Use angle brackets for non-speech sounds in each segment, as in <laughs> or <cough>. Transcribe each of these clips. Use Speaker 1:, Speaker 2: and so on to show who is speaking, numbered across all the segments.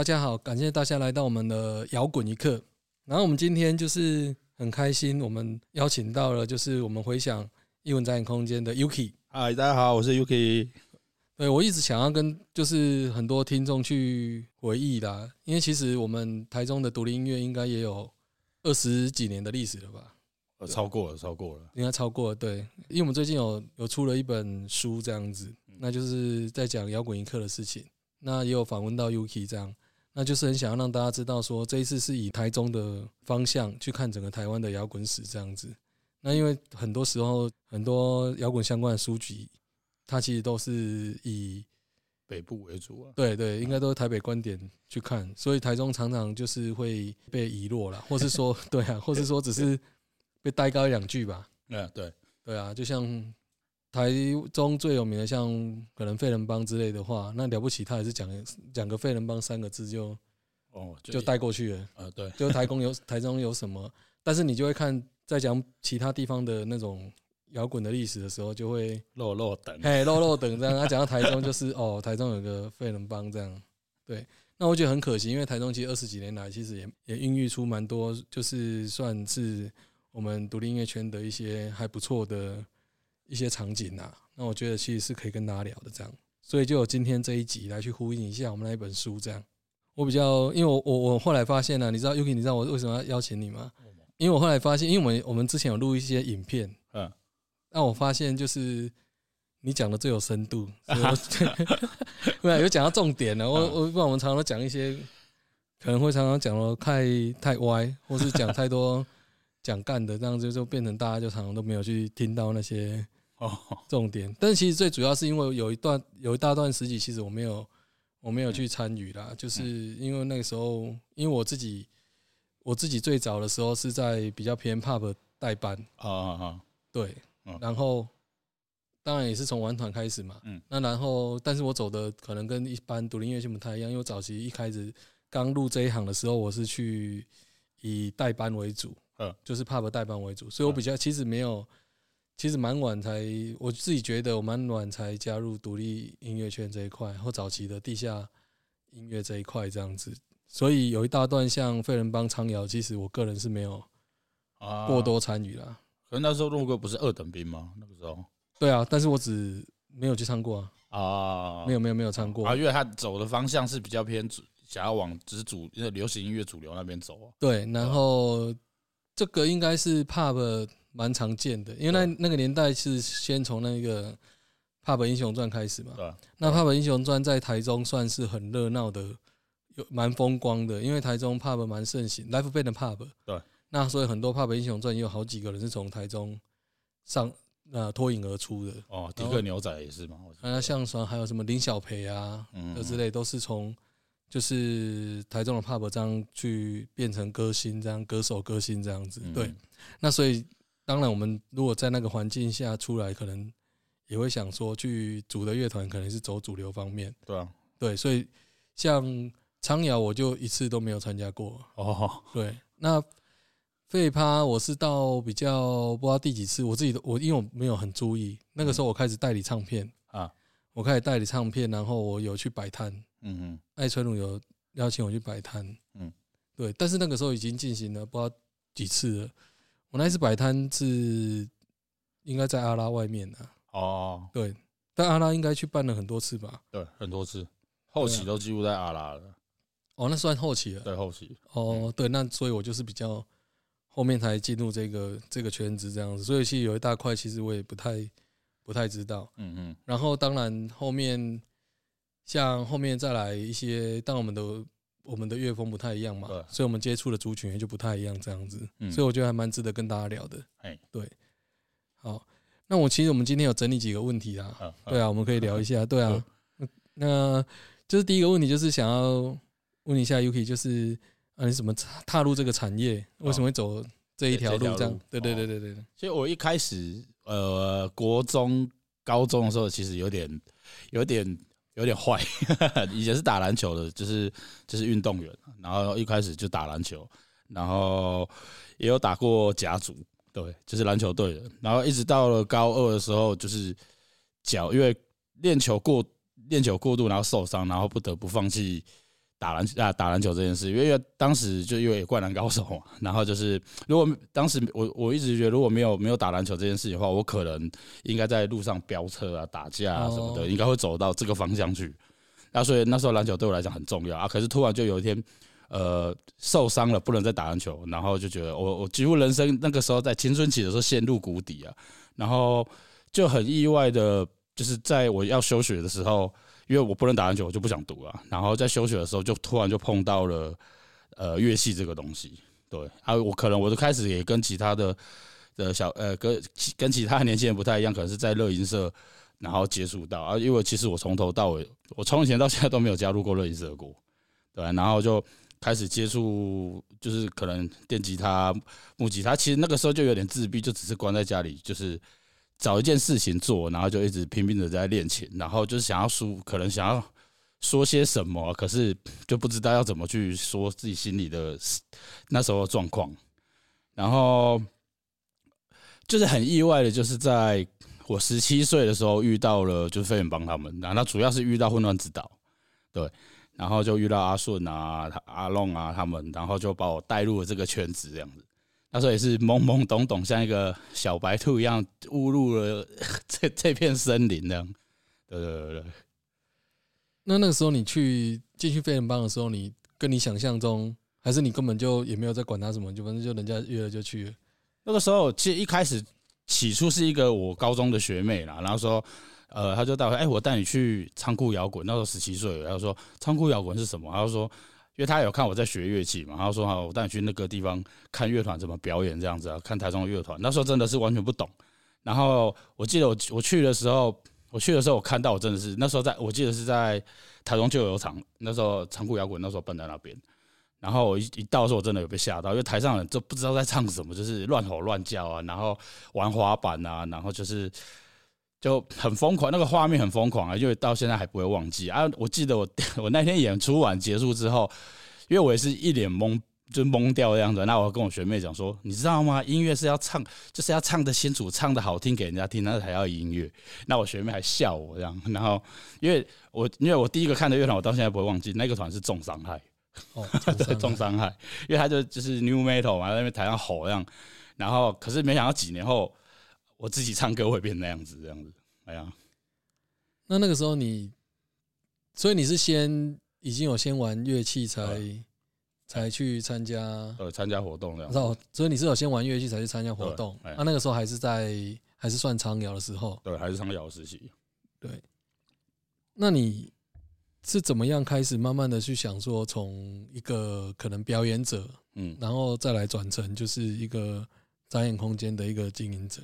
Speaker 1: 大家好，感谢大家来到我们的摇滚一刻。然后我们今天就是很开心，我们邀请到了就是我们回想艺文展演空间的 Yuki。
Speaker 2: 嗨，大家好，我是 Yuki。
Speaker 1: 对我一直想要跟就是很多听众去回忆啦，因为其实我们台中的独立音乐应该也有二十几年的历史了吧？
Speaker 2: 呃，超过了，超过了，
Speaker 1: 应该超过了。对，因为我们最近有有出了一本书这样子，那就是在讲摇滚一刻的事情。那也有访问到 Yuki 这样，那就是很想要让大家知道说，这一次是以台中的方向去看整个台湾的摇滚史这样子。那因为很多时候很多摇滚相关的书籍，它其实都是以
Speaker 2: 北部为主啊。
Speaker 1: 对对，应该都是台北观点去看，所以台中常常就是会被遗落了，或是说 <laughs> 对啊，或是说只是被带高一两句吧。
Speaker 2: 嗯，<laughs> 对
Speaker 1: 对啊，就像台中最有名的，像可能废人帮之类的话，那了不起，他也是讲讲个废人帮三个字就
Speaker 2: 哦，
Speaker 1: 就带过去了。
Speaker 2: 呃，对，
Speaker 1: 就台中有台中有什么，但是你就会看在讲其他地方的那种摇滚的历史的时候，就会
Speaker 2: 漏漏等，
Speaker 1: 嘿漏漏等这样。他讲到台中就是哦，台中有个废人帮这样。对，那我觉得很可惜，因为台中其实二十几年来其实也也孕育出蛮多，就是算是我们独立音乐圈的一些还不错的。一些场景啊，那我觉得其实是可以跟大家聊的，这样，所以就有今天这一集来去呼应一下我们那一本书，这样。我比较，因为我我我后来发现呢，你知道 Yuki，你知道我为什么要邀请你吗？因为我后来发现，因为我们我们之前有录一些影片，嗯，那我发现就是你讲的最有深度，<laughs> <laughs> 对，有讲到重点了。我我不然我们常常讲一些，可能会常常讲的太太歪，或是讲太多 <laughs> 讲干的，这样就就变成大家就常常都没有去听到那些。哦，重点，但是其实最主要是因为有一段有一大段时期，其实我没有我没有去参与啦，就是因为那个时候，因为我自己我自己最早的时候是在比较偏 pub 代班。啊啊啊，对，然后当然也是从玩团开始嘛，嗯，那然后但是我走的可能跟一般独立音乐线不太一样，因为我早期一开始刚入这一行的时候，我是去以代班为主，嗯，就是 pub 代班为主，所以我比较其实没有。其实蛮晚才，我自己觉得我蛮晚才加入独立音乐圈这一块，或早期的地下音乐这一块这样子，所以有一大段像废人帮苍瑶，其实我个人是没有啊过多参与啦。
Speaker 2: 可能那时候陆哥不是二等兵吗？那个时候，
Speaker 1: 对啊，但是我只没有去唱过啊，啊，没有没有没有唱过
Speaker 2: 啊，因为他走的方向是比较偏主，想要往只是主流行音乐主流那边走啊。
Speaker 1: 对，然后这个应该是 pop。蛮常见的，因为那那个年代是先从那个《帕本英雄传》开始嘛。对。那《帕本英雄传》在台中算是很热闹的，有蛮风光的，因为台中 pub 蛮盛行，Life Band 的 pub。
Speaker 2: 对。
Speaker 1: 那所以很多《帕本英雄传》也有好几个人是从台中上呃脱颖而出的。
Speaker 2: 哦，迪克牛仔也是嘛。
Speaker 1: 那像说还有什么林小培啊，这之类都是从就是台中的 pub 这样去变成歌星，这样歌手歌星这样子。对。那所以。当然，我们如果在那个环境下出来，可能也会想说去组的乐团可能是走主流方面。
Speaker 2: 对啊，
Speaker 1: 对，所以像苍瑶，我就一次都没有参加过。哦，对，那废趴我是到比较不知道第几次，我自己都我因为我没有很注意，那个时候我开始代理唱片啊，我开始代理唱片，然后我有去摆摊。嗯嗯，艾春鲁有邀请我去摆摊。嗯，对，但是那个时候已经进行了不知道几次了。我那次摆摊是应该在阿拉外面的哦，对，但阿拉应该去办了很多次吧？
Speaker 2: 对，很多次，后期都几乎在阿拉了。
Speaker 1: 哦，那算后期了。
Speaker 2: 对，后期。
Speaker 1: 哦，对，那所以我就是比较后面才进入这个这个圈子这样子，所以其实有一大块其实我也不太不太知道。嗯嗯。然后当然后面像后面再来一些，当我们的。我们的乐风不太一样嘛，所以我们接触的族群也就不太一样，这样子，所以我觉得还蛮值得跟大家聊的。哎，对，好，那我其实我们今天有整理几个问题啊，对啊，我们可以聊一下，对啊，那就是第一个问题就是想要问一下 Yuki，就是啊，你怎么踏入这个产业？为什么会走这一条路？这样，对对对对对。
Speaker 2: 其实我一开始呃，国中、高中的时候，其实有点有点。有点坏，<laughs> 以前是打篮球的，就是就是运动员，然后一开始就打篮球，然后也有打过甲组，对，就是篮球队的，然后一直到了高二的时候，就是脚因为练球过练球过度，然后受伤，然后不得不放弃打篮啊打篮球这件事，因为当时就因为灌篮高手嘛，然后就是如果当时我我一直觉得如果没有没有打篮球这件事情的话，我可能应该在路上飙车啊、打架啊什么的，应该会走到这个方向去。那所以那时候篮球对我来讲很重要啊。可是突然就有一天，呃，受伤了，不能再打篮球，然后就觉得我我几乎人生那个时候在青春期的时候陷入谷底啊，然后就很意外的，就是在我要休学的时候。因为我不能打篮球，我就不想读了。然后在休学的时候，就突然就碰到了呃乐器这个东西。对啊，我可能我就开始也跟其他的的小呃跟跟其他年轻人不太一样，可能是在乐音社然后接触到啊。因为其实我从头到尾，我从以前到现在都没有加入过乐音社过。对，然后就开始接触，就是可能电吉他、木吉他。其实那个时候就有点自闭，就只是关在家里，就是。找一件事情做，然后就一直拼命的在练琴，然后就是想要说，可能想要说些什么，可是就不知道要怎么去说自己心里的那时候状况。然后就是很意外的，就是在我十七岁的时候遇到了，就是飞远帮他们，然后主要是遇到混乱指导，对，然后就遇到阿顺啊、阿龙啊他们，然后就把我带入了这个圈子，这样子。那时候也是懵懵懂懂，像一个小白兔一样误入了 <laughs> 这这片森林那样。对对对对。
Speaker 1: 那那个时候你去进去飞人帮的时候，你跟你想象中，还是你根本就也没有在管他什么，就反正就人家约了就去。
Speaker 2: 那个时候其实一开始起初是一个我高中的学妹啦，然后说，呃，他就带我，哎，我带你去仓库摇滚。那时候十七岁，然后说仓库摇滚是什么？然后说。因为他有看我在学乐器嘛，然后说：“好，我带你去那个地方看乐团怎么表演，这样子啊，看台中乐团。”那时候真的是完全不懂。然后我记得我我去的时候，我去的时候我看到我真的是那时候在我记得是在台中旧油厂，那时候仓库摇滚那时候蹦在那边。然后我一一到的时候，我真的有被吓到，因为台上人就不知道在唱什么，就是乱吼乱叫啊，然后玩滑板啊，然后就是。就很疯狂，那个画面很疯狂啊，因为到现在还不会忘记啊。我记得我 <laughs> 我那天演出完结束之后，因为我也是一脸懵，就懵掉的样子。那我跟我学妹讲说，你知道吗？音乐是要唱，就是要唱的清楚，唱的好听给人家听，那才要音乐。那我学妹还笑我这样。然后，因为我 <laughs> 因为我第一个看的乐团，我到现在不会忘记，那个团是重伤害。<laughs>
Speaker 1: 哦，
Speaker 2: 重伤害，因为他就就是 new metal 嘛，在那边台上吼这样。然后，可是没想到几年后。我自己唱歌会变那样子，这样子，哎呀，
Speaker 1: 那那个时候你，所以你是先已经有先玩乐器才才去参加，
Speaker 2: 呃，参加活动这样。
Speaker 1: 哦，所以你是有先玩乐器才去参加活动，那那个时候还是在还是算长摇的时候，
Speaker 2: 对，还是长摇时期。
Speaker 1: 对，那你是怎么样开始慢慢的去想说，从一个可能表演者，嗯，然后再来转成就是一个展演空间的一个经营者。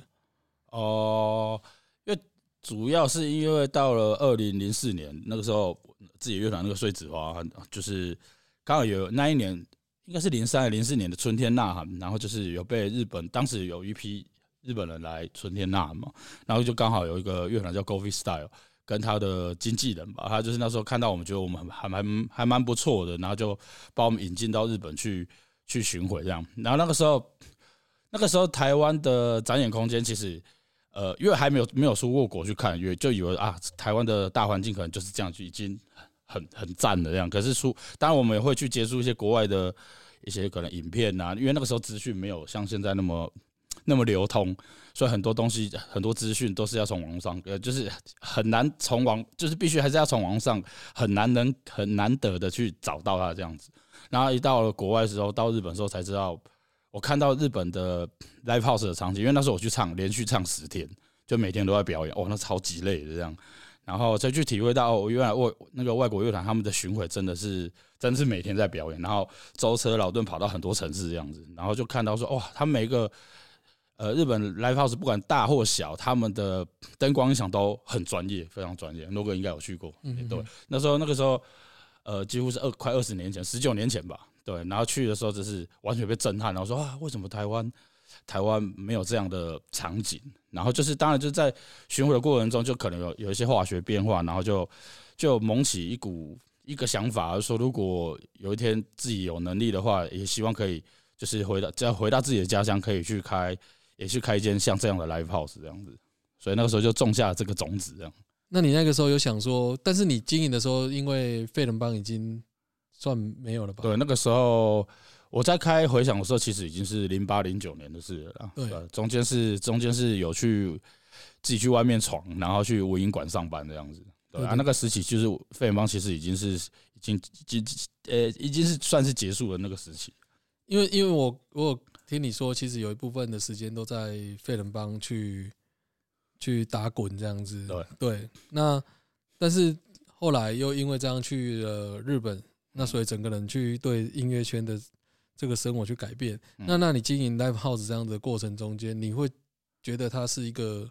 Speaker 2: 哦，因为主要是因为到了二零零四年那个时候，自己乐团那个碎纸花，就是刚好有那一年，应该是零三零四年的春天呐喊，然后就是有被日本当时有一批日本人来春天呐喊嘛，然后就刚好有一个乐团叫 g o f i Style 跟他的经纪人吧，他就是那时候看到我们觉得我们还蛮还蛮不错的，然后就把我们引进到日本去去巡回这样，然后那个时候那个时候台湾的展演空间其实。呃，因为还没有没有出过国去看，因为就以为啊，台湾的大环境可能就是这样，就已经很很赞的这样。可是出，当然我们也会去接触一些国外的一些可能影片呐，因为那个时候资讯没有像现在那么 <laughs> 那么流通，所以很多东西很多资讯都是要从网上，呃，就是很难从网，就是必须还是要从网上很难能很难得的去找到它这样子。然后一到了国外的时候，到日本的时候才知道。我看到日本的 live house 的场景，因为那时候我去唱，连续唱十天，就每天都在表演，哦，那超级累的这样，然后再去体会到，哦，原来外那个外国乐团他们的巡回真的是，真的是每天在表演，然后舟车劳顿跑到很多城市这样子，然后就看到说，哇，他们每一个呃日本 live house 不管大或小，他们的灯光音响都很专业，非常专业。诺哥应该有去过，嗯，对，那时候那个时候，呃，几乎是二快二十年前，十九年前吧。对，然后去的时候就是完全被震撼，然后说啊，为什么台湾台湾没有这样的场景？然后就是当然就在巡回的过程中，就可能有有一些化学变化，然后就就萌起一股一个想法，说如果有一天自己有能力的话，也希望可以就是回到只要回到自己的家乡，可以去开也去开一间像这样的 live house 这样子。所以那个时候就种下这个种子，这样。
Speaker 1: 那你那个时候有想说，但是你经营的时候，因为费伦邦已经。算没有了吧？
Speaker 2: 对，那个时候我在开回响的时候，其实已经是零八零九年的事了啦。
Speaker 1: 对
Speaker 2: 呃中间是中间是有去自己去外面闯，然后去文影馆上班这样子。对啊，那个时期就是费远邦其实已经是已经已经呃已经是算是结束了那个时期。
Speaker 1: 因为因为我我有听你说，其实有一部分的时间都在费人帮去去打滚这样子。
Speaker 2: 对
Speaker 1: 对，那但是后来又因为这样去了日本，那所以整个人去对音乐圈的这个生活去改变。
Speaker 2: 嗯
Speaker 1: 那那你经营 live house 这样的过程中间，你会觉得它是一个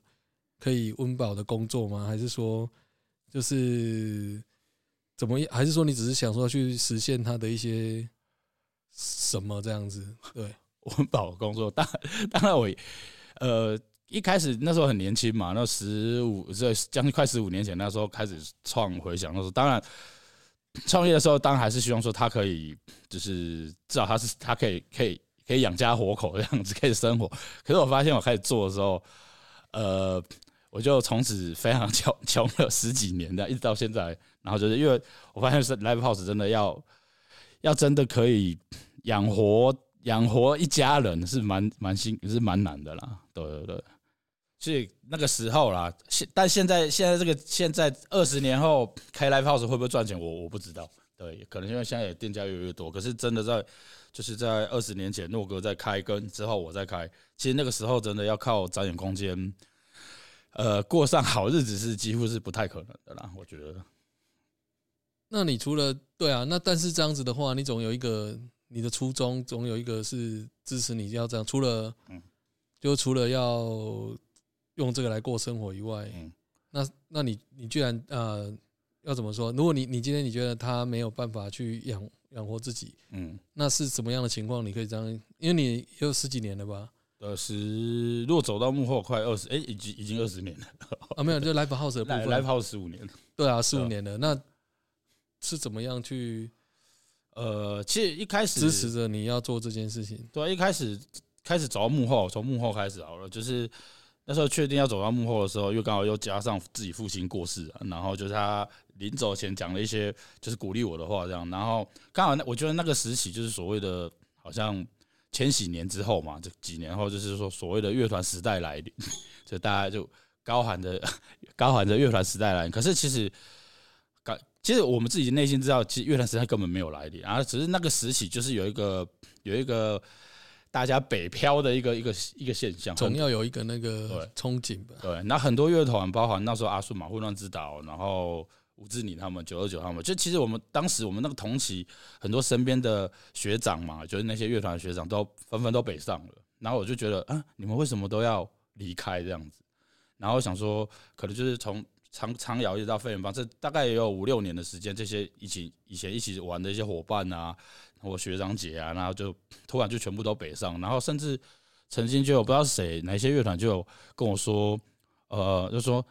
Speaker 1: 可以温饱的工作吗？还是说就是怎么样？还是说你只是想说去实现它的一些什么这样子？对，<laughs>
Speaker 2: 温饱工作，当当然我呃一开始那时候很年轻嘛，那十五这将近快十五年前，那时候开始创回想，那时候当然创业的时候，当然还是希望说他可以就是至少他是他可以可以可以养家活口这样子可以生活。可是我发现我开始做的时候，呃，<laughs> 我就从此非常穷穷了十几年的，一直到现在。然后就是因为我发现是 live house 真的要要真的可以养活养活一家人是蛮蛮辛是蛮难的啦，对对对。所以那个时候啦，现但现在现在这个现在二十年后开 live house 会不会赚钱，我我不知道。对，可能因为现在也店家越来越多，可是真的在就是在二十年前诺哥在开，跟之后我在开，其实那个时候真的要靠展演空间，呃，过上好日子是几乎是不太可能的啦，我觉得。
Speaker 1: 那你除了对啊，那但是这样子的话，你总有一个你的初衷，总有一个是支持你要这样。除了
Speaker 2: 嗯
Speaker 1: 就除了要用这个来过生活以外，
Speaker 2: 嗯
Speaker 1: 那那你你居然呃要怎么说？如果你你今天你觉得他没有办法去养养活自己，
Speaker 2: 嗯，
Speaker 1: 那是什么样的情况？你可以这样，因为你也有十几年了吧？
Speaker 2: 呃十如果走到幕后快二十，哎，已经已经二十年了，
Speaker 1: 啊，没有，就 live house 的部
Speaker 2: 来
Speaker 1: 分
Speaker 2: ，live house 十五年了。
Speaker 1: 对啊，十五年了，那是怎么样去
Speaker 2: 呃，其实一开始
Speaker 1: 支持着你要做这件事情？
Speaker 2: 对啊，一开始开始走到幕后，从幕后开始好了，就是那时候确定要走到幕后的时候，又刚好又加上自己父亲过世，然后就是他临走前讲了一些就是鼓励我的话，这样，然后刚好那我觉得那个时期就是所谓的好像千禧年之后嘛，这几年后就是说所谓的乐团时代来临，<laughs> 就大家就高喊着高喊着乐团时代来临，可是其实。其实我们自己内心知道，其实乐团时代根本没有来临，然后只是那个时期就是有一个有一个大家北漂的一个一个一个现象，
Speaker 1: 总要有一个那
Speaker 2: 对
Speaker 1: 个憧憬吧。
Speaker 2: 对，那很多乐团，包含那时候阿顺嘛、混乱之岛，然后吴志宁他们、九二九他们，就其实我们当时我们那个同期很多身边的学长嘛，就是那些乐团的学长都纷纷都北上了，然后我就觉得啊，你们为什么都要离开这样子？然后想说，可能就是从长长瑶一直到费远邦，这大概也有五六年的时间，这些一起以前一起玩的一些伙伴啊，我学长姐啊，然后就突然就全部都北上，然后甚至曾经就有不知道谁哪些乐团就有跟我说，呃，就说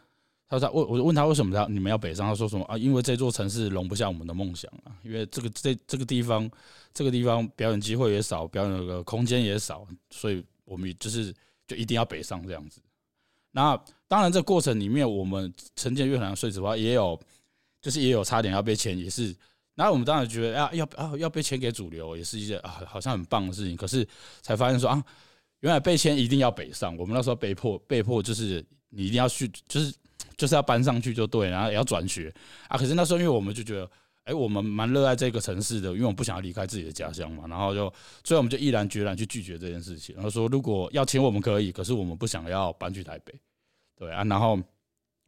Speaker 2: 他说他问我问他为什么他你们要北上，他说什么啊？因为这座城市容不下我们的梦想啊，因为这个这这个地方这个地方表演机会也少，表演的空间也少，所以我们就是就一定要北上这样子。那当然，这过程里面，我们承建乐团的说实话也有，就是也有差点要被签，也是。然后我们当然觉得啊，要啊要被签给主流，也是一件啊好像很棒的事情。可是才发现说啊，原来被签一定要北上。我们那时候被迫被迫就是你一定要去，就是就是要搬上去就对，然后也要转学啊。可是那时候因为我们就觉得，哎，我们蛮热爱这个城市的，因为我们不想要离开自己的家乡嘛。然后就所以我们就毅然决然去拒绝这件事情，然后说如果要签我们可以，可是我们不想要搬去台北。对啊，然后，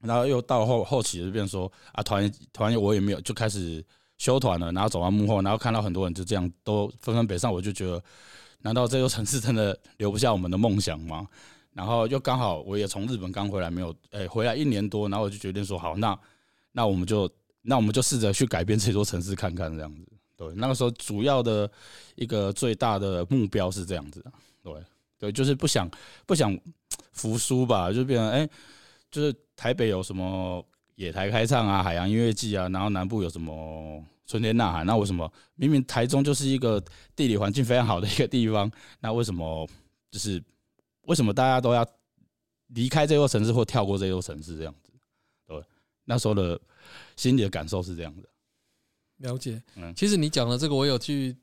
Speaker 2: 然后又到后后期就变成说啊，团团我也没有就开始休团了，然后走到幕后，然后看到很多人就这样都纷纷北上，我就觉得，难道这座城市真的留不下我们的梦想吗？然后又刚好我也从日本刚回来，没有诶、回来一年多，然后我就决定说好，那那我们就那我们就试着去改变这座城市看看这样子。对，那个时候主要的一个最大的目标是这样子，对对，就是不想不想服输吧，就变成哎、就是台北有什么野台开唱啊、海洋音乐季啊，然后南部有什么春天呐喊，那为什么明明台中就是一个地理环境非常好的一个地方，那为什么就是为什么大家都要离开这座城市或跳过这座城市这样子？对，那时候的心里的感受是这样的。
Speaker 1: 了解
Speaker 2: 嗯。
Speaker 1: 其实你讲的这个，我有去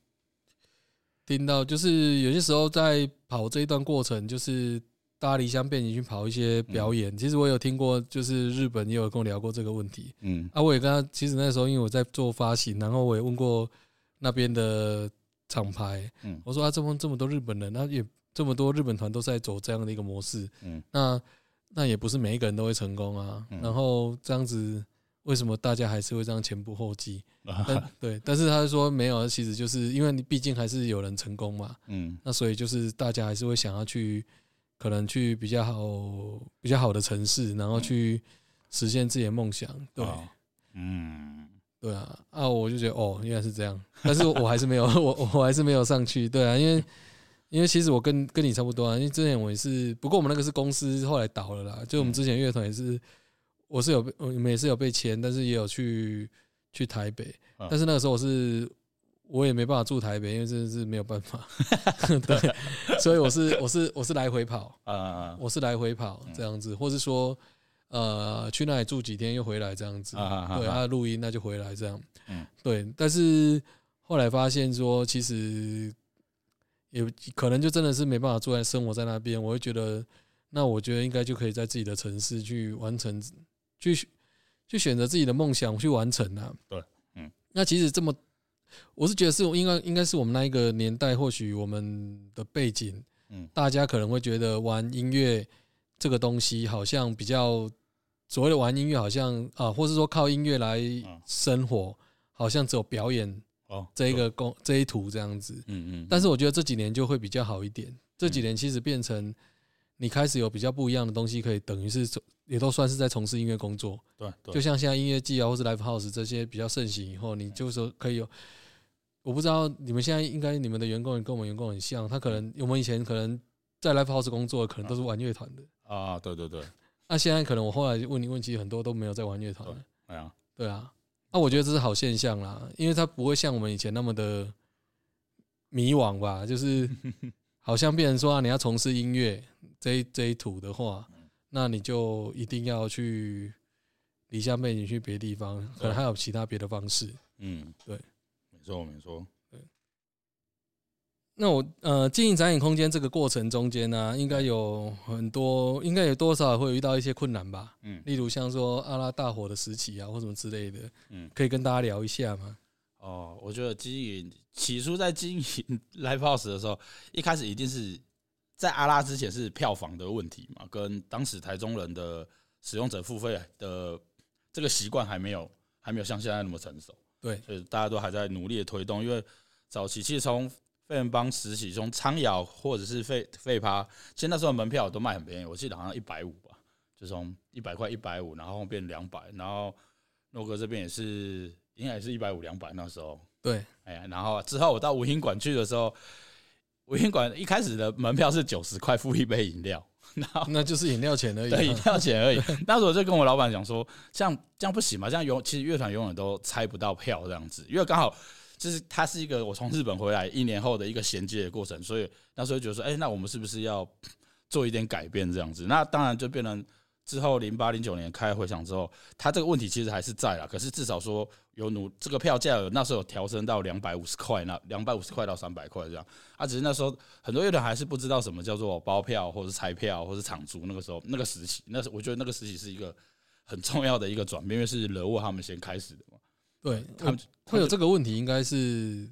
Speaker 1: 听到，就是有些时候在跑这一段过程，就是大家离乡背景去跑一些表演。其实我有听过，就是日本也有跟我聊过这个问题。
Speaker 2: 嗯
Speaker 1: 啊，我也跟他，其实那时候因为我在做发行，然后我也问过那边的厂牌，
Speaker 2: 嗯
Speaker 1: 我说啊，这么这么多日本人，那也这么多日本团都在走这样的一个模式，
Speaker 2: 嗯
Speaker 1: 那那也不是每一个人都会成功啊。
Speaker 2: 嗯
Speaker 1: 然后这样子，为什么大家还是会这样前仆后继？<laughs> 对，但是他说没有，其实就是因为你毕竟还是有人成功嘛，
Speaker 2: 嗯
Speaker 1: 那所以就是大家还是会想要去，可能去比较好、比较好的城市，然后去实现自己的梦想。对，
Speaker 2: 哦嗯
Speaker 1: 对啊，啊，我就觉得哦，原来是这样，但是我还是没有，<laughs> 我我还是没有上去。对啊，因为因为其实我跟跟你差不多啊，因为之前我也是，不过我们那个是公司后来倒了啦，就我们之前乐团也是，我是有被我们也是有被签，但是也有去去台北，
Speaker 2: 嗯
Speaker 1: 但是那个时候我是我也没办法住台北，因为真的是没有办法，<laughs> 对，所以我是我是我是来回跑，
Speaker 2: 啊
Speaker 1: 我是来回跑这样子，或是说呃去那里住几天又回来这样子，
Speaker 2: 啊
Speaker 1: 对，啊录音那就回来这样，
Speaker 2: 嗯。
Speaker 1: 对，但是后来发现说其实也可能就真的是没办法住在生活在那边，我会觉得那我觉得应该就可以在自己的城市去完成，去去选择自己的梦想去完成啊，
Speaker 2: 对，嗯，
Speaker 1: 那其实这么。我是觉得是应该应该是我们那一个年代，或许我们的背景，
Speaker 2: 嗯
Speaker 1: 大家可能会觉得玩音乐这个东西好像比较所谓的玩音乐，好像啊，或是说靠音乐来生活，好像只有表演
Speaker 2: 哦
Speaker 1: 这一个工这一途这样子。
Speaker 2: 嗯嗯，
Speaker 1: 但是我觉得这几年就会比较好一点，这几年其实变成你开始有比较不一样的东西，可以等于是也都算是在从事音乐工作。
Speaker 2: 对对
Speaker 1: 就像现在音乐季啊，或是 live house 这些比较盛行以后，你就说可以有。我不知道你们现在应该你们的员工也跟我们员工很像，他可能我们以前可能在 live house 工作，可能都是玩乐团的。
Speaker 2: 啊对对对，
Speaker 1: 那现在可能我后来问你问，其实很多都没有在玩乐团了。
Speaker 2: 哎呀。
Speaker 1: 对啊，那我觉得这是好现象啦，因为他不会像我们以前那么的迷惘吧，就是 <laughs> 好像变成说啊，你要从事音乐这一这一土的话，那你就一定要去离乡背景去别地方，可能还有其他别的方式。
Speaker 2: 嗯。
Speaker 1: 对，
Speaker 2: 没错没错，
Speaker 1: 那我呃经营展演空间这个过程中间呢、应该有很多，应该有多少会遇到一些困难吧？
Speaker 2: 嗯。
Speaker 1: 例如像说阿拉大火的时期啊，或什么之类的，
Speaker 2: 嗯。
Speaker 1: 可以跟大家聊一下吗？
Speaker 2: 哦，我觉得经营起初在经营 live house 的时候，一开始一定是在阿拉之前是票房的问题嘛，跟当时台中人的使用者付费的这个习惯还没有还没有像现在那么成熟，
Speaker 1: 对，
Speaker 2: 所以大家都还在努力的推动。因为早期其实从费人帮实习，从苍窑或者是费费趴，其实那时候门票都卖很便宜，我记得好像一百五吧，就从一百块一百五，然后变两百，然后诺哥这边也是应该也是一百五两百那时候。
Speaker 1: 对，
Speaker 2: 哎呀，然后之后我到五音馆去的时候，五音馆一开始的门票是九十块付一杯饮料，<laughs> 然后
Speaker 1: 那就是饮料钱而已啊。
Speaker 2: 对饮料钱而已。<laughs> 那时候我就跟我老板讲说，这样这样不行嘛，这样永其实乐团永远都猜不到票这样子，因为刚好就是它是一个我从日本回来一年后的一个衔接的过程，所以那时候就觉得说，哎、那我们是不是要 <sniffs> 做一点改变这样子？那当然就变成之后零八零九年开回响之后，它这个问题其实还是在啦，可是至少说有努这个票价有那时候有调升到两百五十块，那两百五十块到三百块这样。啊，只是那时候很多乐团还是不知道什么叫做包票，或者是拆票，或者是场租。那个时候那个时期，那是我觉得那个时期是一个很重要的一个转变，因为是惹沃他们先开始的嘛。
Speaker 1: 对，
Speaker 2: 他们
Speaker 1: 会有这个问题，应该是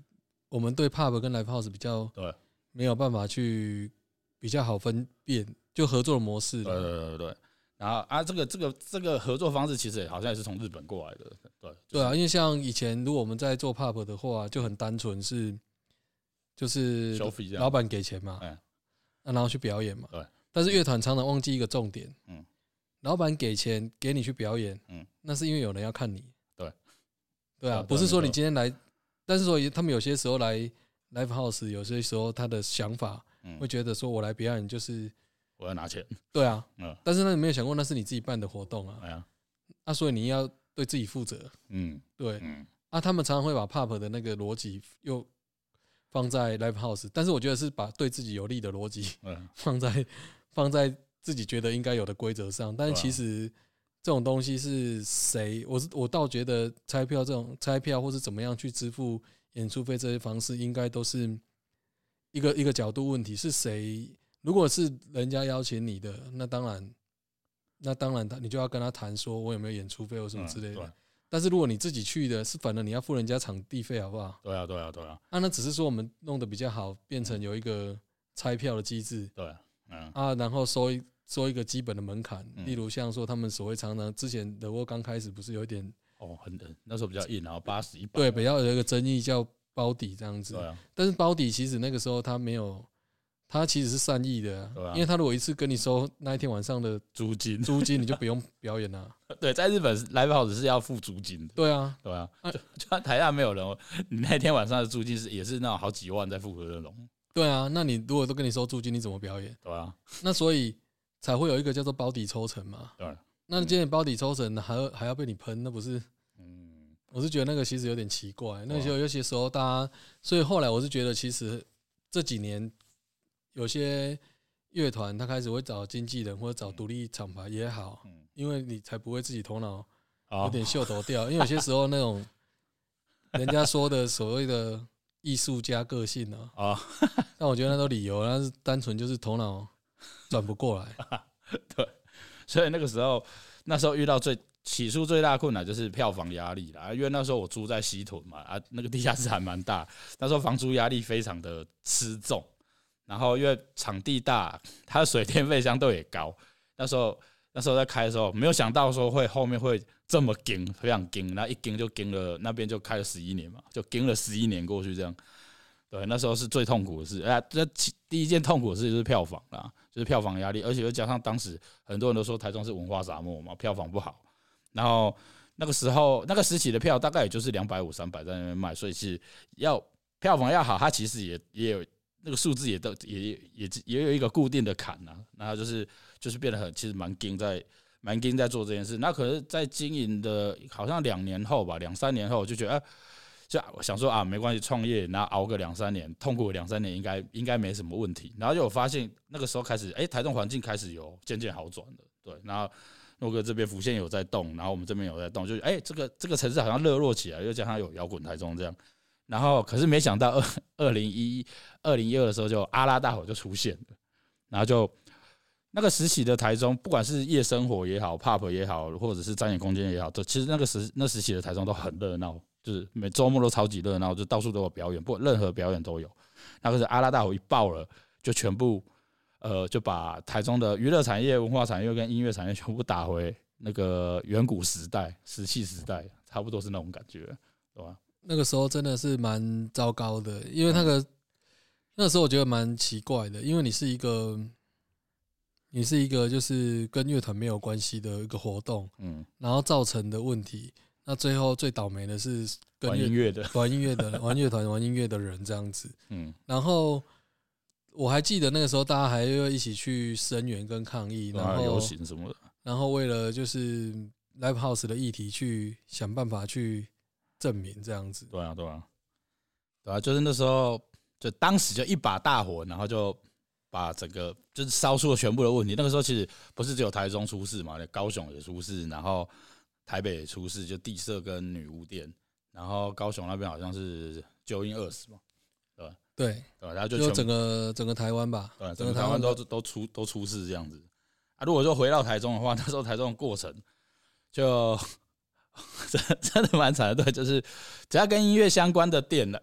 Speaker 1: 我们对 pub 跟 live house 比较
Speaker 2: 对
Speaker 1: 没有办法去比较好分辨，就合作的模式。
Speaker 2: 对对对对。然后啊，这个这个这个合作方式其实也好像也是从日本过来的，对
Speaker 1: 对啊，因为像以前如果我们在做 pub 的话，就很单纯是就是老板给钱嘛，
Speaker 2: 嗯
Speaker 1: 啊然后去表演嘛。
Speaker 2: 对。
Speaker 1: 但是乐团常常忘记一个重点，
Speaker 2: 嗯，
Speaker 1: 老板给钱给你去表演，
Speaker 2: 嗯，
Speaker 1: 那是因为有人要看你。
Speaker 2: 对。
Speaker 1: 对啊，不是说你今天来，但是说他们有些时候来 live house，有些时候他的想法
Speaker 2: 嗯
Speaker 1: 会，觉得说我来表演就是
Speaker 2: 我要拿钱，
Speaker 1: 对啊，<laughs>
Speaker 2: 嗯，
Speaker 1: 但是那你没有想过那是你自己办的活动啊，
Speaker 2: 哎呀，
Speaker 1: 啊，所以你要对自己负责。
Speaker 2: 嗯
Speaker 1: 对，
Speaker 2: 嗯
Speaker 1: 啊，他们常常会把 pub 的那个逻辑又放在 live house，但是我觉得是把对自己有利的逻辑
Speaker 2: 嗯，<laughs>
Speaker 1: 放在放在自己觉得应该有的规则上，但是其实这种东西是谁？我是我倒觉得拆票这种拆票或是怎么样去支付演出费这些方式，应该都是一个一个角度问题。是谁？如果是人家邀请你的，那当然，那当然他你就要跟他谈，说我有没有演出费或什么之类的。但是如果你自己去的，是反正你要付人家场地费，好不好？
Speaker 2: 对啊，对啊，对啊，
Speaker 1: 啊，那只是说我们弄得比较好，变成有一个拆票的机制
Speaker 2: 对啊，嗯，
Speaker 1: 啊，然后收一收一个基本的门槛，
Speaker 2: 嗯。
Speaker 1: 例如像说他们所谓常常之前的我刚开始不是有一点
Speaker 2: 哦，很那时候比较硬，然后八十一百，
Speaker 1: 对比较有一个争议叫包底这样子
Speaker 2: 对，啊，
Speaker 1: 但是包底其实那个时候他没有，他其实是善意的因为他如果一次跟你收那一天晚上的
Speaker 2: 租金，
Speaker 1: 租金，你就不用表演了。<laughs>
Speaker 2: 对，在日本 live house 是要付租金的，
Speaker 1: 对啊，
Speaker 2: 对啊，
Speaker 1: 啊
Speaker 2: 就 <laughs> 就台下没有人，你那天晚上的租金是也是那种好几万在付的那种，
Speaker 1: 对啊，那你如果都跟你收租金，你怎么表演？
Speaker 2: 对啊，
Speaker 1: 那所以才会有一个叫做包底抽成嘛。
Speaker 2: 对，
Speaker 1: 那今天包底抽成还要还要被你喷，那不是？
Speaker 2: 嗯，
Speaker 1: 我是觉得那个其实有点奇怪。那
Speaker 2: 哇
Speaker 1: 时候有些时候大家，所以后来我是觉得，其实这几年有些乐团他开始会找经纪人或者找独立厂牌也好，
Speaker 2: 嗯，
Speaker 1: 因为你才不会自己头脑有点秀头掉。因为有些时候那种 <laughs> 人家说的所谓的艺术家个性啊，
Speaker 2: 啊，<laughs>
Speaker 1: 但我觉得那都理由，那是单纯就是头脑转不过来。<laughs>
Speaker 2: 对所以那个时候，那时候遇到最起初最大困难就是票房压力啦，因为那时候我住在西屯嘛，啊，那个地下室还蛮大，那时候房租压力非常的吃重，然后因为场地大，它的水电费相对也高，那时候那时候在开的时候，没有想到说会后面会这么紧，非常紧，然后一紧就紧了，那边就开了十一年嘛，就紧了十一年过去这样。对，那时候是最痛苦的事。哎、这其第一件痛苦的事就是票房啦，就是票房压力，而且又加上当时很多人都说台中是文化沙漠嘛，票房不好。然后那个时候那个时期的票大概也就是两百五、三百在那边卖，所以是要票房要好，它其实也也有那个数字也都也也也有一个固定的坎呐、然后就是就是变得很其实蛮盯在蛮盯在做这件事。那可是，在经营的好像两年后吧，两三年后我就觉得。啊就我想说啊，没关系，创业，然后熬个两三年，痛苦两三年，应该应该没什么问题。然后就我发现那个时候开始，哎、台中环境开始有渐渐好转了，对。然后诺哥这边浮现有在动，然后我们这边有在动，就哎、这个这个城市好像热络起来，又加上有摇滚台中这样。然后可是没想到二二零一二零一二的时候，就阿拉大火就出现了，然后就那个时期的台中，不管是夜生活也好，pub 也好，或者是展演空间也好，都其实那个时那时期的台中都很热闹。就是每周末都超级热闹，就到处都有表演，不任何表演都有。那可是阿拉大火一爆了，就全部呃就把台中的娱乐产业、文化产业跟音乐产业全部打回那个远古时代、石器时代，差不多是那种感觉，对吧？
Speaker 1: 那个时候真的是蛮糟糕的，因为那个那时候我觉得蛮奇怪的，因为你是一个你是一个就是跟乐团没有关系的一个活动，
Speaker 2: 嗯，
Speaker 1: 然后造成的问题，那最后最倒霉的是跟
Speaker 2: 玩音
Speaker 1: 乐 <laughs>
Speaker 2: 乐的，
Speaker 1: 玩音乐的玩乐团玩音乐的人这样子，
Speaker 2: 嗯。
Speaker 1: 然后我还记得那个时候大家还要一起去声援跟抗议，然
Speaker 2: 然后游行什么的，
Speaker 1: 然后为了就是 live house 的议题去想办法去证明这样子。
Speaker 2: 对啊，对啊，对啊，就是那时候，就当时就一把大火，然后就把整个就是烧出了全部的问题。那个时候其实不是只有台中出事嘛，高雄也出事，然后台北也出事，就地社跟女巫店，然后高雄那边好像是九阴二死嘛，
Speaker 1: 对，
Speaker 2: 对吧？然后就
Speaker 1: 就整个整个台湾吧，
Speaker 2: 对，整个台湾都都出都出事这样子啊。如果说回到台中的话，那时候台中的过程就 <laughs> 真真的蛮惨的，对，就是只要跟音乐相关的店呢，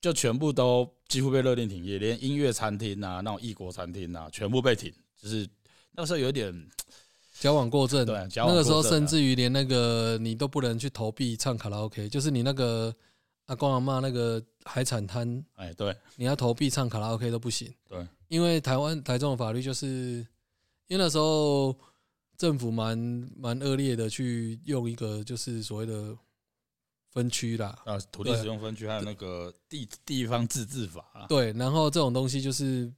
Speaker 2: 就全部都几乎被勒令停业，连音乐餐厅啊、那种异国餐厅啊，全部被停。就是那个时候有点 <tsk>
Speaker 1: 矫枉过正。
Speaker 2: 对，矫枉
Speaker 1: 那个时候甚至于连那个你都不能去投币唱卡拉 OK，就是你那个阿公阿妈那个海产摊，
Speaker 2: 哎，对
Speaker 1: 你要投币唱卡拉 OK 都不行。
Speaker 2: 对，
Speaker 1: 因为台湾台中的法律就是，因为那时候政府蛮蛮恶劣的去用一个就是所谓的分区啦，
Speaker 2: 啊，土地使用分区还有那个地地方自治法啊，
Speaker 1: 对，然后这种东西就是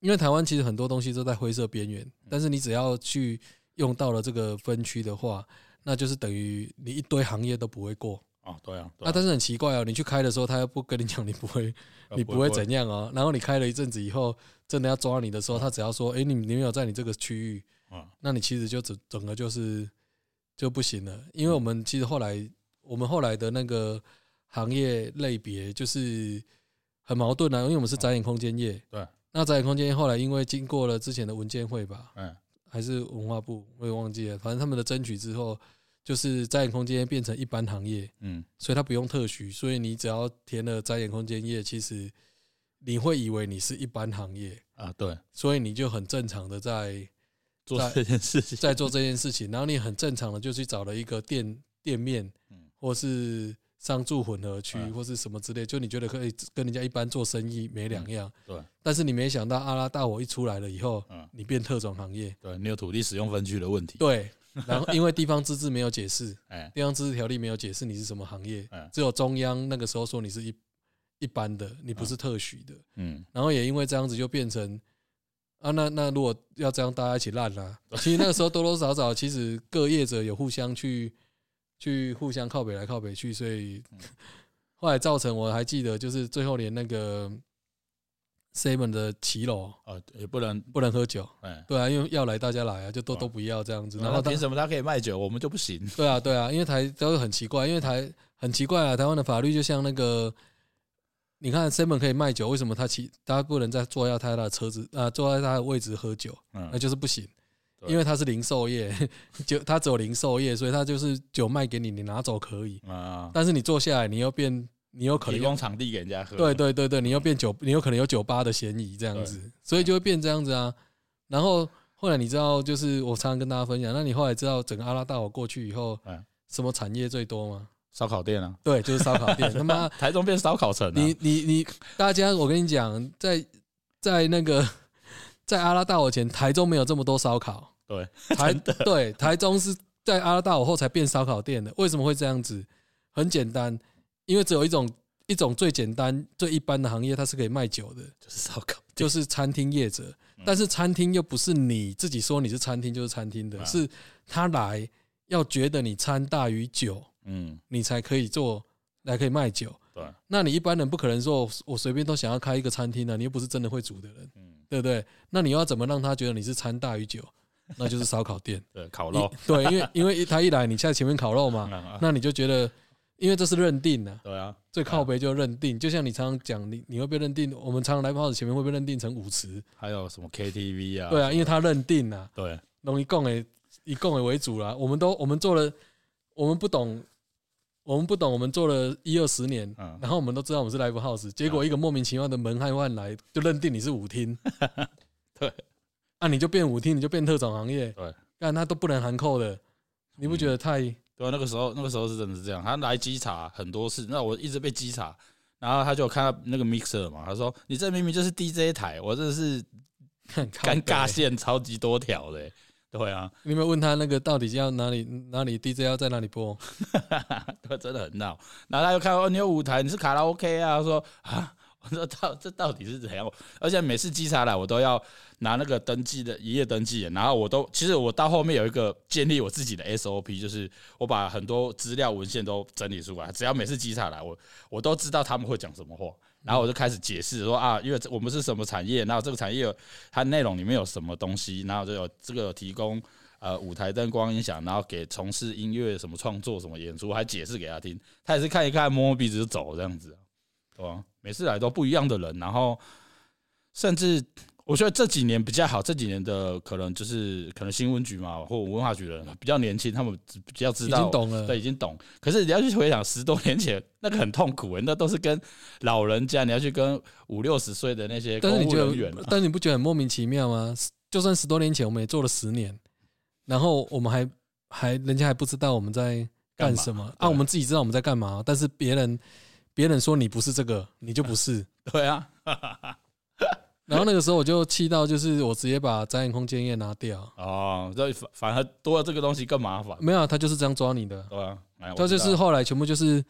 Speaker 1: 因为台湾其实很多东西都在灰色边缘，但是你只要去用到了这个分区的话，那就是等于你一堆行业都不会过。
Speaker 2: 哦，对啊，对
Speaker 1: 啊。但是很奇怪哦，你去开的时候，他又不跟你讲你不会，你不会怎样哦。然后你开了一阵子以后，真的要抓你的时候，他只要说，哎，你你没有在你这个区域，
Speaker 2: 啊，
Speaker 1: 那你其实就整整个就是就不行了，因为我们其实后来我们后来的那个行业类别就是很矛盾啊，因为我们是展演空间业，
Speaker 2: 对，
Speaker 1: 那展演空间业后来因为经过了之前的文件会吧，
Speaker 2: 嗯。
Speaker 1: 还是文化部，我也忘记了，反正他们的争取之后，就是展演空间变成一般行业，
Speaker 2: 嗯。
Speaker 1: 所以它不用特许，所以你只要填了展演空间业，其实你会以为你是一般行业，
Speaker 2: 啊，对，
Speaker 1: 所以你就很正常的在
Speaker 2: 做
Speaker 1: 在
Speaker 2: 这件事情，
Speaker 1: 在做这件事情，然后你很正常的就去找了一个店店面
Speaker 2: 嗯，
Speaker 1: 或是商住混合区
Speaker 2: 嗯。
Speaker 1: 或是什么之类，就你觉得可以跟人家一般做生意没两样，
Speaker 2: 对。
Speaker 1: 但是你没想到阿拉大火一出来了以后，
Speaker 2: 嗯
Speaker 1: 你变特种行业，
Speaker 2: 对，你有土地使用分区的问题，
Speaker 1: 对，<laughs> 然后因为地方自治没有解释，<laughs>
Speaker 2: 哎，
Speaker 1: 地方自治条例没有解释你是什么行业
Speaker 2: 嗯，
Speaker 1: 只有中央那个时候说你是一一般的，你不是特许的，
Speaker 2: 嗯，
Speaker 1: 然后也因为这样子就变成啊，那那如果要这样大家一起烂啦、其实那个时候多多少少其实各业者有互相去去互相靠北来靠北去，所以
Speaker 2: 嗯 <laughs>
Speaker 1: 后来造成我还记得就是最后连那个 seven 的骑楼
Speaker 2: 啊，也不能，
Speaker 1: 不能喝酒，
Speaker 2: 哎，
Speaker 1: 对啊，因为要来大家来啊，就都都不要这样子，然
Speaker 2: 然
Speaker 1: 后
Speaker 2: 凭什么他可以卖酒，我们就不行？
Speaker 1: 对啊，对啊，因为台都是很奇怪，因为台很奇怪啊，台湾的法律就像那个，你看 seven 可以卖酒，为什么他骑他不能再坐在他的车子啊，坐在他的位置喝酒，
Speaker 2: 嗯。
Speaker 1: 那就是不行，因为他是零售业，<laughs> 就他只有零售业，所以他就是酒卖给你，你拿走可以，
Speaker 2: 啊，
Speaker 1: 但是你坐下来，你又变，你有可能
Speaker 2: 供场地给人家喝，
Speaker 1: 对对对对，你又变酒，你有可能有酒吧的嫌疑这样子，所以就会变这样子啊。然后后来你知道，就是我常常跟大家分享，那你后来知道整个阿拉大火过去以后
Speaker 2: 嗯，
Speaker 1: 什么产业最多吗？
Speaker 2: 烧烤店啊，
Speaker 1: 对，就是烧烤店。他妈，
Speaker 2: 台中变烧烤城啊，
Speaker 1: 你你你，大家，我跟你讲，在在那个在阿拉大火前，台中没有这么多烧烤。
Speaker 2: 对，
Speaker 1: 台对台中是在阿拉大火后才变烧烤店的。为什么会这样子？很简单，因为只有一种一种最简单、最一般的行业，它是可以卖酒的，
Speaker 2: 就是烧烤，
Speaker 1: 就是餐厅业者。但是餐厅又不是你自己说你是餐厅就是餐厅的，
Speaker 2: 啊
Speaker 1: 是他来要觉得你餐大于酒，
Speaker 2: 嗯，
Speaker 1: 你才可以做，才可以卖酒。
Speaker 2: 对，
Speaker 1: 那你一般人不可能说我我随便都想要开一个餐厅的，你又不是真的会煮的人，
Speaker 2: 嗯，
Speaker 1: 对不对？那你要怎么让他觉得你是餐大于酒？那就是烧烤店。<laughs>
Speaker 2: 对，烤肉，
Speaker 1: 对，因为因为他一来，你在前面烤肉嘛，
Speaker 2: 啊
Speaker 1: 那你就觉得，因为这是认定的，
Speaker 2: 对啊，
Speaker 1: 最靠北就认定，就像你常常讲，你你会被认定，我们常常来 house 前面会被认定成舞池，
Speaker 2: 还有什么 KTV 啊？
Speaker 1: 对啊，因为他认定啊，
Speaker 2: 对，
Speaker 1: 容易供诶以供诶为主啦。我们都我们做了，我们不懂，我们不懂，我们做了一二十年，
Speaker 2: 嗯，
Speaker 1: 然后我们都知道我们是 live house，结果一个莫名其妙的门汉万来，就认定你是舞厅，<laughs>
Speaker 2: 对，
Speaker 1: 啊，你就变舞厅，你就变特种行业，
Speaker 2: 对，
Speaker 1: 但他都不能含扣的，你不觉得太？
Speaker 2: 对啊，那个时候那个时候是真的是这样，他来稽查很多次，那我一直被稽查，然后他就有看到那个 mixer 嘛，他说你这明明就是 DJ 台，我真的是
Speaker 1: 很
Speaker 2: 尴尬。线超级多条的欸、对啊，
Speaker 1: 你有没有问他那个到底要哪里哪里 DJ 要在哪里播？<laughs>
Speaker 2: 对，真的很闹。然后他又看哦，你有舞台，你是卡拉 OK 啊？说啊，我说到这到底是怎样？而且每次稽查来，我都要拿那个登记的一页登记，然后我都其实我到后面有一个建立我自己的 SOP，就是我把很多资料文献都整理出来，只要每次稽查来，我我都知道他们会讲什么话。然后我就开始解释说啊，因为我们是什么产业，然后这个产业它内容里面有什么东西，然后就有这个提供呃舞台灯光音响，然后给从事音乐什么创作什么演出，还解释给他听，他也是看一看摸摸鼻子就走这样子，对吧？每次来都不一样的人，然后甚至我觉得这几年比较好，这几年的可能就是可能新闻局嘛或文化局的人比较年轻，他们比较知道
Speaker 1: 已
Speaker 2: 道
Speaker 1: 经懂了。
Speaker 2: 对，已经懂。可是你要去回想十多年前，那个很痛苦诶、那都是跟老人家，你要去跟五六十岁的那些公务人员
Speaker 1: 但是你不觉得很莫名其妙吗？就算十多年前我们也做了十年，然后我们还还人家还不知道我们在干什么啊？我们自己知道我们在干嘛，但是别人别人说你不是这个，你就不是。<laughs>
Speaker 2: 对啊，<laughs>
Speaker 1: 然后那个时候我就气到，就是我直接把展演空间页拿掉。
Speaker 2: 哦，这反反而多了这个东西更麻烦，
Speaker 1: 没有啊，他就是这样抓你的。
Speaker 2: 对啊，
Speaker 1: 他就是后来全部就是，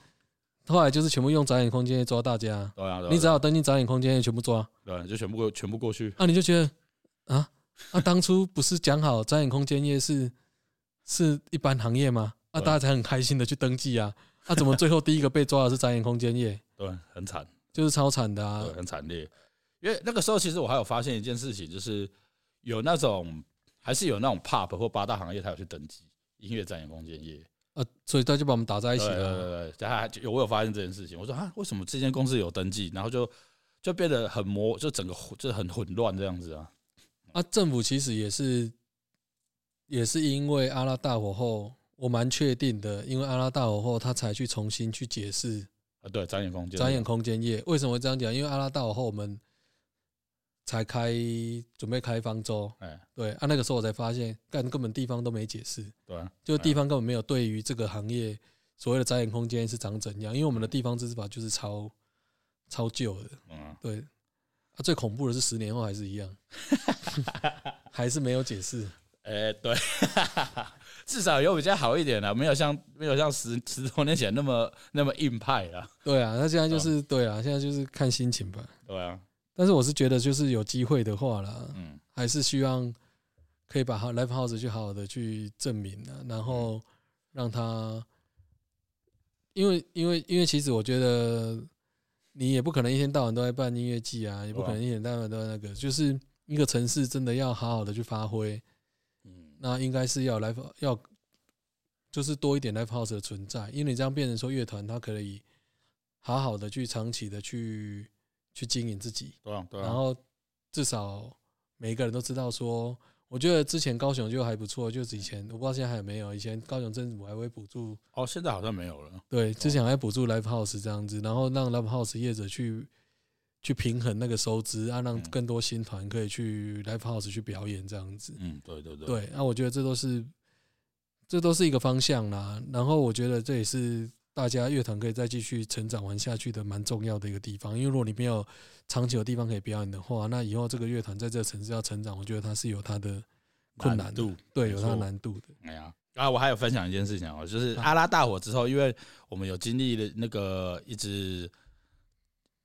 Speaker 1: 后来就是全部用展演空间页抓大家。
Speaker 2: 对啊，
Speaker 1: 你只要登进展演空间页，全部抓。
Speaker 2: 对，就全部过全部过去，
Speaker 1: 啊，你就觉得啊那，当初不是讲好展演空间业是是一般行业吗？啊，大家才很开心的去登记啊。啊，怎么最后第一个被抓的是展演空间业？<laughs>
Speaker 2: 对，很惨，
Speaker 1: 就是超惨的啊
Speaker 2: 对，！很惨烈。因为那个时候，其实我还有发现一件事情，就是有那种还是有那种 pub 或八大行业，他有去登记，音乐展演空间业。
Speaker 1: 啊，所以他就把我们打在一起了
Speaker 2: 对。对对，有我有发现这件事情，我说啊，为什么这间公司有登记，然后就就变得很模，就整个混就很混乱这样子啊？
Speaker 1: 啊，政府其实也是也是因为阿拉大火后，我蛮确定的，因为阿拉大火后，他才去重新去解释
Speaker 2: 啊，对，展演空间，
Speaker 1: 展演空间业为什么会这样讲？因为阿拉大火后，我们才开准备开方舟，
Speaker 2: 哎，
Speaker 1: 对啊，那个时候我才发现，干根本地方都没解释，
Speaker 2: 对啊，
Speaker 1: 就地方根本没有对于这个行业所谓的展演空间是长怎样，因为我们的地方自治法就是超超旧的，
Speaker 2: 嗯。啊，
Speaker 1: 对。啊，最恐怖的是十年后还是一样，<laughs> 还是没有解释。
Speaker 2: 哎，对，<laughs> 至少有比较好一点了，没有像没有像十十多年前那么那么硬派了。
Speaker 1: 对啊，那现在就是对啊，现在就是看心情吧。
Speaker 2: 对啊，
Speaker 1: 但是我是觉得，就是有机会的话啦，
Speaker 2: 嗯。
Speaker 1: 还是希望可以把好 Live House 去好好的去证明啊，然后让他，因为因为因为其实我觉得你也不可能一天到晚都在办音乐季啊，也不可能一天到晚都在那个，就是一个城市真的要好好的去发挥，
Speaker 2: 嗯，
Speaker 1: 那应该是要 Live 要就是多一点 Live House 的存在，因为你这样变成说乐团它可以好好的去长期的去去经营自己，
Speaker 2: 对啊，对啊，
Speaker 1: 然后至少每一个人都知道说，我觉得之前高雄就还不错，就是以前我不知道现在还有没有，以前高雄政府还会补助，
Speaker 2: 哦，现在好像没有了。
Speaker 1: 对，之前还补助 Live House 这样子，然后让 Live House 业者去去平衡那个收支，啊，让
Speaker 2: 嗯
Speaker 1: 更多新团可以去 Live House 去表演这样子。
Speaker 2: 嗯，对对对，
Speaker 1: 对，那、我觉得这都是这都是一个方向啦。然后我觉得这也是大家乐团可以再继续成长玩下去的蛮重要的一个地方。因为如果你没有长久的地方可以表演的话，那以后这个乐团在这个城市要成长，我觉得它是有它的困难的
Speaker 2: 度，
Speaker 1: 对，有它的难度的。
Speaker 2: 哎呀，啊，我还有分享一件事情哦，就是
Speaker 1: 啊
Speaker 2: 阿拉大火之后，因为我们有经历了那个一直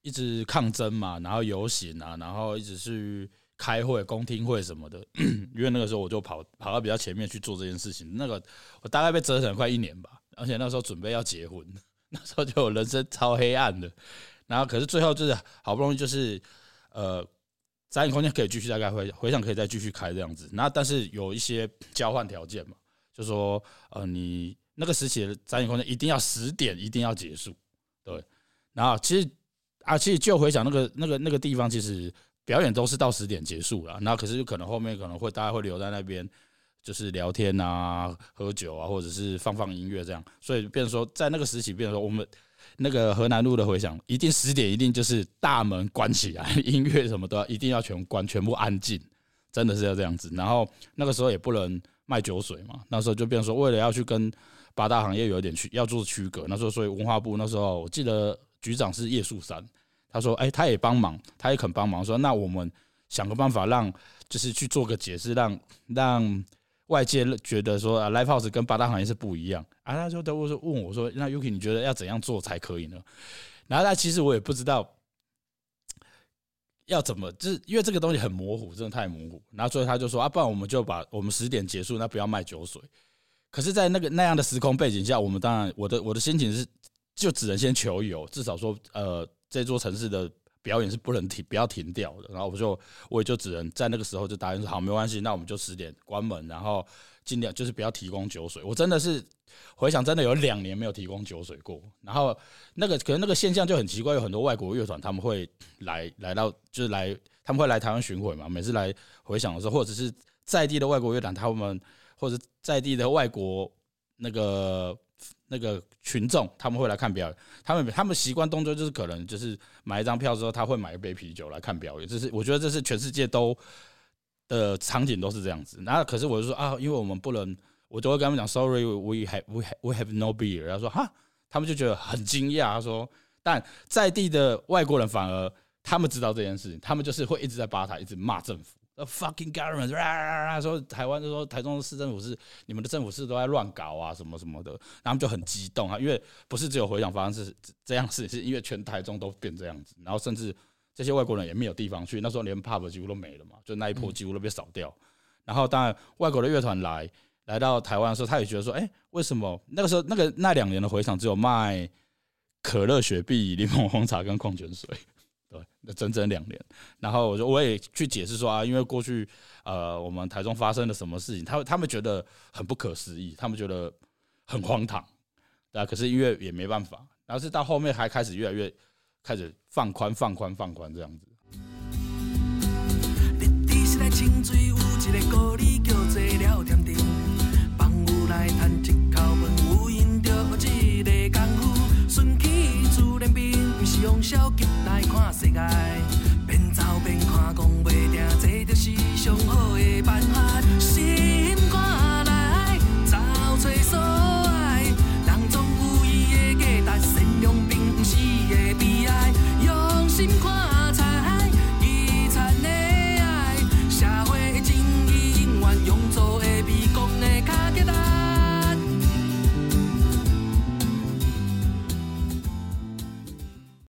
Speaker 2: 一直抗争嘛，然后游行啊，然后一直去开会、公听会什么的。<coughs> 因为那个时候我就跑跑到比较前面去做这件事情，那个我大概被折腾了快一年吧，而且那时候准备要结婚，<laughs> 那时候就人生超黑暗的。然后可是最后就是好不容易就是呃。展演空间可以继续大概回回想可以再继续开这样子，那但是有一些交换条件嘛，就说呃你那个时期的展演空间一定要十点一定要结束，对，然后其实啊其实就回想那个那个那个地方，其实表演都是到十点结束了，然后可是可能后面可能会大家会留在那边。就是聊天啊、喝酒啊，或者是放放音乐这样，所以变成说，在那个时期，变成说我们那个河南路的回响，一定十点一定就是大门关起来，<laughs> 音乐什么都要一定要全关，全部安静，真的是要这样子。然后那个时候也不能卖酒水嘛，那时候就变说，为了要去跟八大行业有点区要做区隔，那时候所以文化部那时候我记得局长是叶树山，他说，哎、他也帮忙，他也肯帮忙，说那我们想个办法让就是去做个解释，让让。外界觉得说啊，live house 跟八大行业是不一样啊，他就都会说问我说，那 Yuki 你觉得要怎样做才可以呢？然后他其实我也不知道要怎么，就是因为这个东西很模糊，真的太模糊。然后所以他就说啊，不然我们就把我们十点结束，那不要卖酒水。可是，在那个那样的时空背景下，我们当然我的我的心情是，就只能先求有，至少说呃，这座城市的。表演是不能停，不要停掉的。然后我就，我也就只能在那个时候就答应说好，没关系，那我们就十点关门，然后尽量就是不要提供酒水。我真的是回想，真的有两年没有提供酒水过。然后那个可能那个现象就很奇怪，有很多外国乐团他们会来来到，就是来他们会来台湾巡回嘛。每次来回想的时候，或者是在地的外国乐团，他们或者在地的外国那个。那个群众他们会来看表演，他们他们习惯动作就是可能就是买一张票之后，他会买一杯啤酒来看表演。这是我觉得这是全世界都的场景都是这样子。然后可是我就说啊，因为我们不能，我就会跟他们讲，sorry，we have we have we have no beer。他说哈，他们就觉得很惊讶。他说，但在地的外国人反而他们知道这件事情，他们就是会一直在吧台一直骂政府。The fucking government，说台湾就说台中市政府是你们的政府是都在乱搞啊，什么什么的，然后他们就很激动啊，因为不是只有回想发生是这样事，是因为全台中都变这样子，然后甚至这些外国人也没有地方去，那时候连 pub 几乎都没了嘛，就那一波几乎都被扫掉。然后当然外国的乐团来来到台湾的时候，他也觉得说，哎，为什么那个时候那个那两年的回场只有卖可乐、雪碧、柠檬红茶跟矿泉水？
Speaker 3: 对，那整整两年。然后我就我也去解释说啊，因为过去呃我们台中发生了什么事情，他他们觉得很不可思议，他们觉得很荒唐，对啊。可是因为也没办法，然后是到后面还开始越来越开始放宽、放宽、放宽这样子。清水有一个高里叫做了甜甜，放牛来赚一用消极来看世界边走边看讲袂定这就是上好的办法心